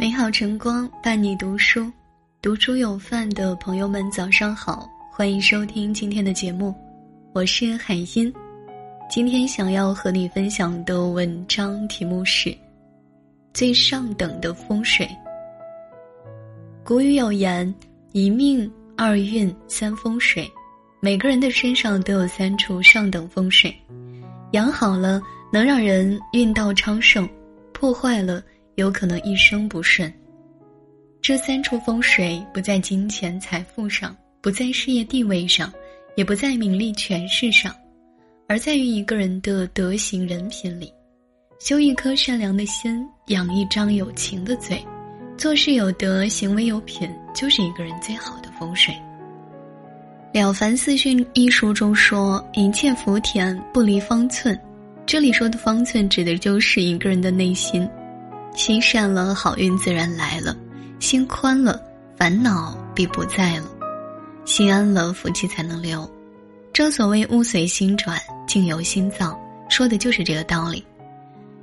美好晨光伴你读书，读书有饭的朋友们早上好，欢迎收听今天的节目，我是海音。今天想要和你分享的文章题目是《最上等的风水》。古语有言：“一命二运三风水”，每个人的身上都有三处上等风水，养好了能让人运道昌盛，破坏了。有可能一生不顺。这三处风水不在金钱财富上，不在事业地位上，也不在名利权势上，而在于一个人的德行人品里。修一颗善良的心，养一张有情的嘴，做事有德，行为有品，就是一个人最好的风水。《了凡四训》一书中说：“一切福田不离方寸。”这里说的方寸，指的就是一个人的内心。心善了，好运自然来了；心宽了，烦恼必不在了；心安了，福气才能留。正所谓“物随心转，境由心造”，说的就是这个道理。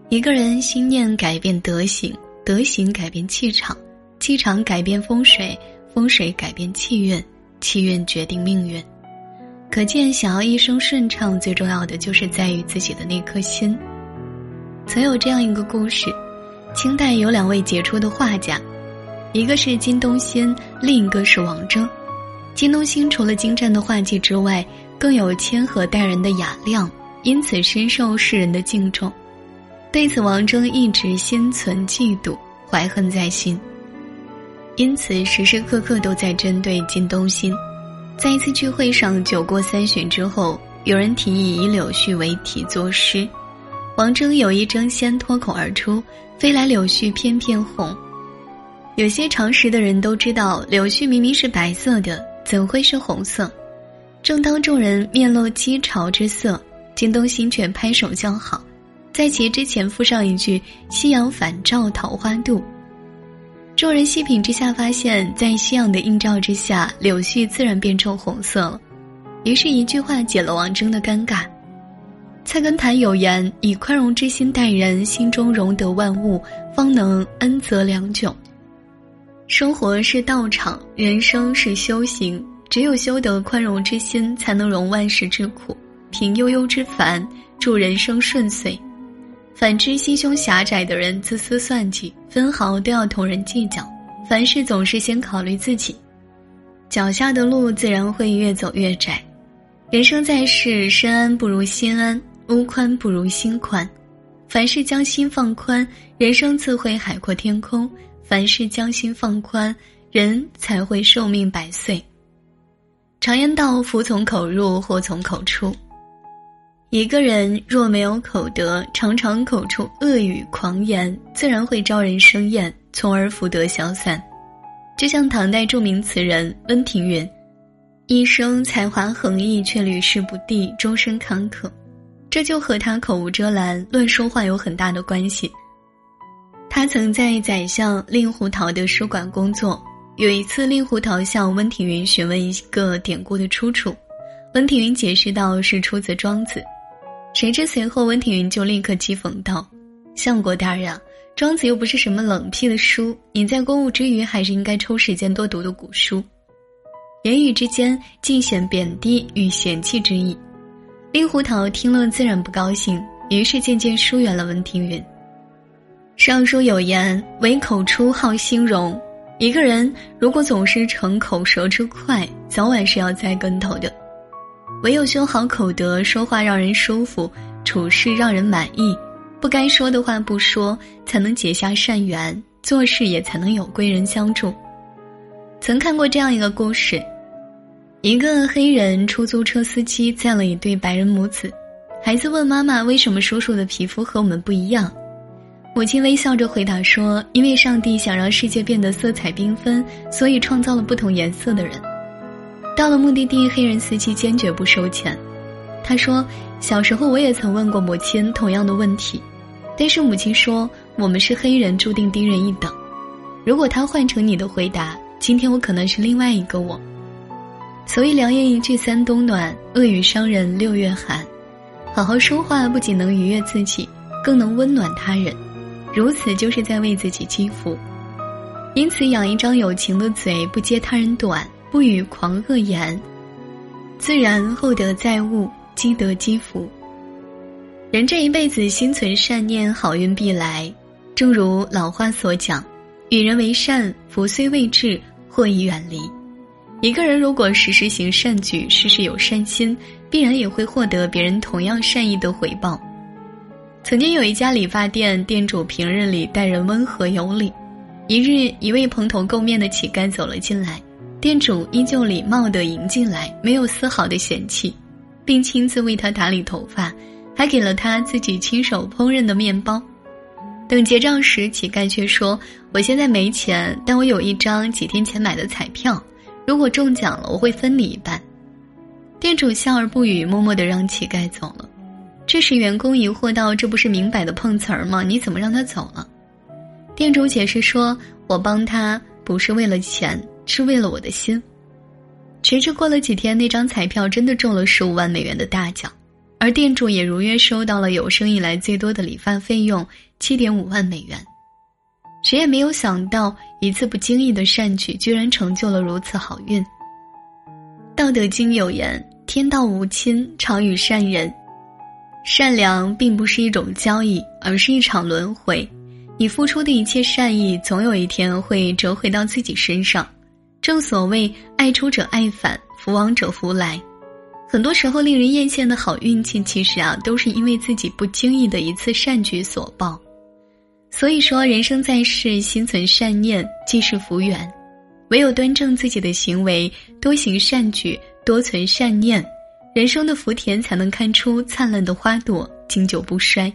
一个人心念改变德行，德行改变气场，气场改变风水，风水改变气运，气运决定命运。可见，想要一生顺畅，最重要的就是在于自己的那颗心。曾有这样一个故事。清代有两位杰出的画家，一个是金东新，另一个是王征。金东新除了精湛的画技之外，更有谦和待人的雅量，因此深受世人的敬重。对此，王征一直心存嫉妒，怀恨在心，因此时时刻刻都在针对金东新。在一次聚会上，酒过三巡之后，有人提议以柳絮为题作诗，王征有意争先脱口而出。飞来柳絮翩翩红，有些常识的人都知道，柳絮明明是白色的，怎会是红色？正当众人面露讥嘲之色，京东新犬拍手叫好，在其之前附上一句“夕阳返照桃花渡”。众人细品之下，发现，在夕阳的映照之下，柳絮自然变成红色了。于是，一句话解了王征的尴尬。菜根谭有言：“以宽容之心待人，心中容得万物，方能恩泽良久。”生活是道场，人生是修行。只有修得宽容之心，才能容万事之苦，平悠悠之烦，助人生顺遂。反之，心胸狭窄的人，自私算计，分毫都要同人计较，凡事总是先考虑自己，脚下的路自然会越走越窄。人生在世，身安不如心安。屋宽不如心宽，凡事将心放宽，人生自会海阔天空；凡事将心放宽，人才会寿命百岁。常言道：“福从口入，祸从口出。”一个人若没有口德，常常口出恶语狂言，自然会招人生厌，从而福德消散。就像唐代著名词人温庭筠，一生才华横溢，却屡试不第，终身坎坷。这就和他口无遮拦、乱说话有很大的关系。他曾在宰相令狐桃的书馆工作。有一次，令狐桃向温庭筠询问一个典故的出处，温庭筠解释道是出自《庄子》。谁知随后温庭筠就立刻讥讽道：“相国大人，庄子又不是什么冷僻的书，你在公务之余还是应该抽时间多读读古书。”言语之间尽显贬低与嫌弃之意。令狐桃听了自然不高兴，于是渐渐疏远了温庭筠。尚书有言：“唯口出好心容。”一个人如果总是逞口舌之快，早晚是要栽跟头的。唯有修好口德，说话让人舒服，处事让人满意，不该说的话不说，才能结下善缘，做事也才能有贵人相助。曾看过这样一个故事。一个黑人出租车司机载了一对白人母子，孩子问妈妈：“为什么叔叔的皮肤和我们不一样？”母亲微笑着回答说：“因为上帝想让世界变得色彩缤纷，所以创造了不同颜色的人。”到了目的地，黑人司机坚决不收钱。他说：“小时候我也曾问过母亲同样的问题，但是母亲说我们是黑人，注定低人一等。如果他换成你的回答，今天我可能是另外一个我。”所以良言一句三冬暖，恶语伤人六月寒。好好说话不仅能愉悦自己，更能温暖他人。如此就是在为自己积福。因此养一张有情的嘴，不揭他人短，不语狂恶言，自然厚德载物，积德积福。人这一辈子心存善念，好运必来。正如老话所讲：“与人为善，福虽未至，祸已远离。”一个人如果时时行善举，时时有善心，必然也会获得别人同样善意的回报。曾经有一家理发店，店主平日里待人温和有礼。一日，一位蓬头垢面的乞丐走了进来，店主依旧礼貌地迎进来，没有丝毫的嫌弃，并亲自为他打理头发，还给了他自己亲手烹饪的面包。等结账时，乞丐却说：“我现在没钱，但我有一张几天前买的彩票。”如果中奖了，我会分你一半。店主笑而不语，默默的让乞丐走了。这时，员工疑惑道：“这不是明摆的碰瓷儿吗？你怎么让他走了？”店主解释说：“我帮他不是为了钱，是为了我的心。”谁知过了几天，那张彩票真的中了十五万美元的大奖，而店主也如约收到了有生以来最多的理发费用七点五万美元。谁也没有想到，一次不经意的善举，居然成就了如此好运。《道德经》有言：“天道无亲，常与善人。”善良并不是一种交易，而是一场轮回。你付出的一切善意，总有一天会折回到自己身上。正所谓“爱出者爱返，福往者福来”。很多时候，令人艳羡的好运气，其实啊，都是因为自己不经意的一次善举所报。所以说，人生在世，心存善念即是福缘。唯有端正自己的行为，多行善举，多存善念，人生的福田才能开出灿烂的花朵，经久不衰。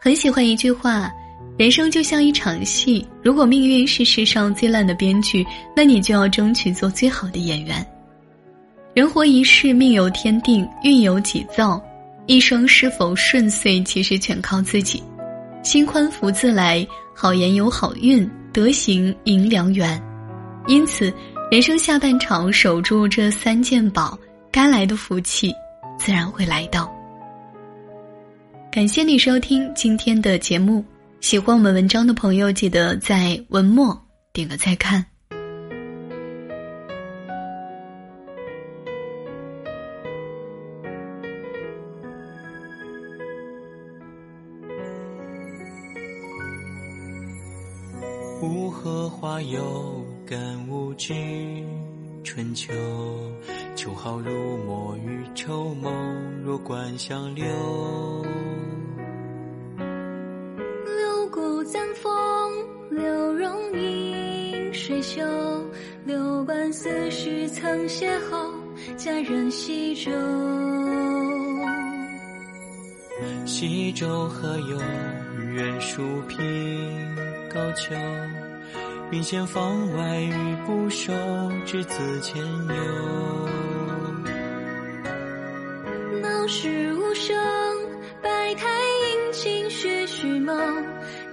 很喜欢一句话：人生就像一场戏，如果命运是世上最烂的编剧，那你就要争取做最好的演员。人活一世，命由天定，运由己造，一生是否顺遂，其实全靠自己。心宽福自来，好言有好运，德行迎良缘。因此，人生下半场守住这三件宝，该来的福气自然会来到。感谢你收听今天的节目，喜欢我们文章的朋友，记得在文末点个再看。有感无知，春秋秋毫如墨与绸缪，若观相留。流骨簪风，流容映水袖，流观四时曾邂逅，佳人西洲。西洲何有远树平？高丘，云闲房外雨不收，稚子牵牛。闹市无声，百态阴晴徐徐梦。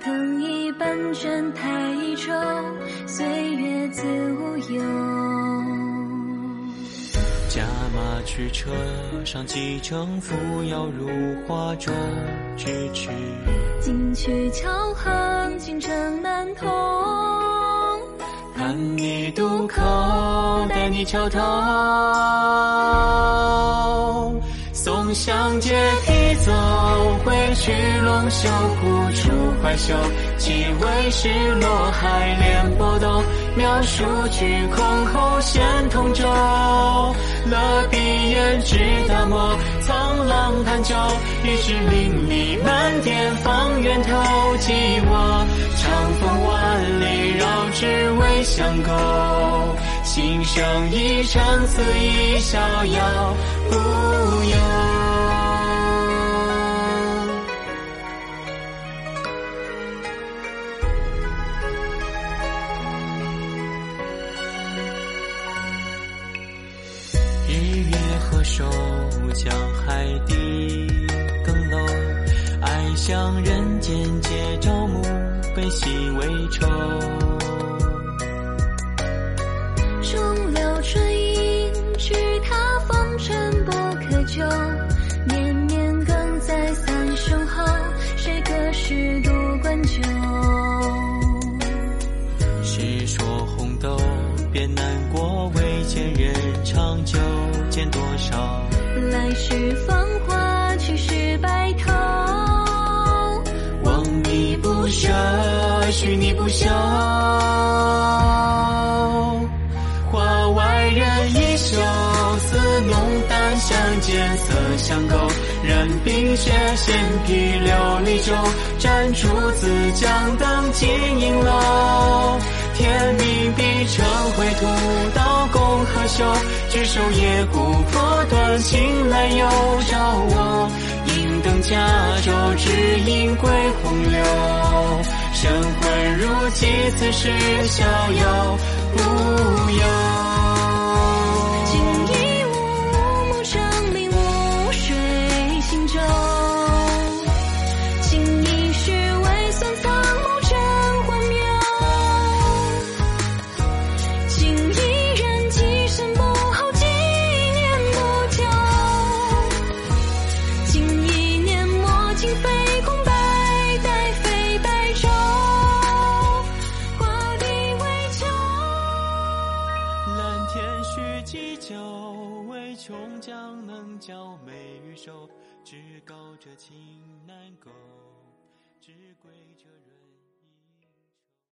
藤椅半卷太一愁，岁月自无忧。驾马驱车上几程，扶摇入画中，咫尺。金曲桥横，京城南通。盼你渡口，待你桥头。松香阶梯走，回去龙袖，古处怀袖。几位是落海连波动，描述巨空后现同舟。乐笔言知大漠，沧浪盘酒，一枝淋漓满天放源头。寄我长风万里，绕指为相勾。心生一生，此意逍遥不忧。人皆朝暮悲喜为愁，终有春意。去他风尘不可求，年年更在三生后。谁隔世读关？酒世说红豆别难过，未见人长久。见多少来世风。许你不休。画外人衣袖，似浓淡相间，色相勾。染冰雪鲜啤琉璃酒，盏烛自将灯尽影楼。天明必成灰土，刀工何休？举手夜古破断，情来又照我。银灯加舟，只因归洪流。神魂如寄，此时逍遥只高者情难够，只贵者人。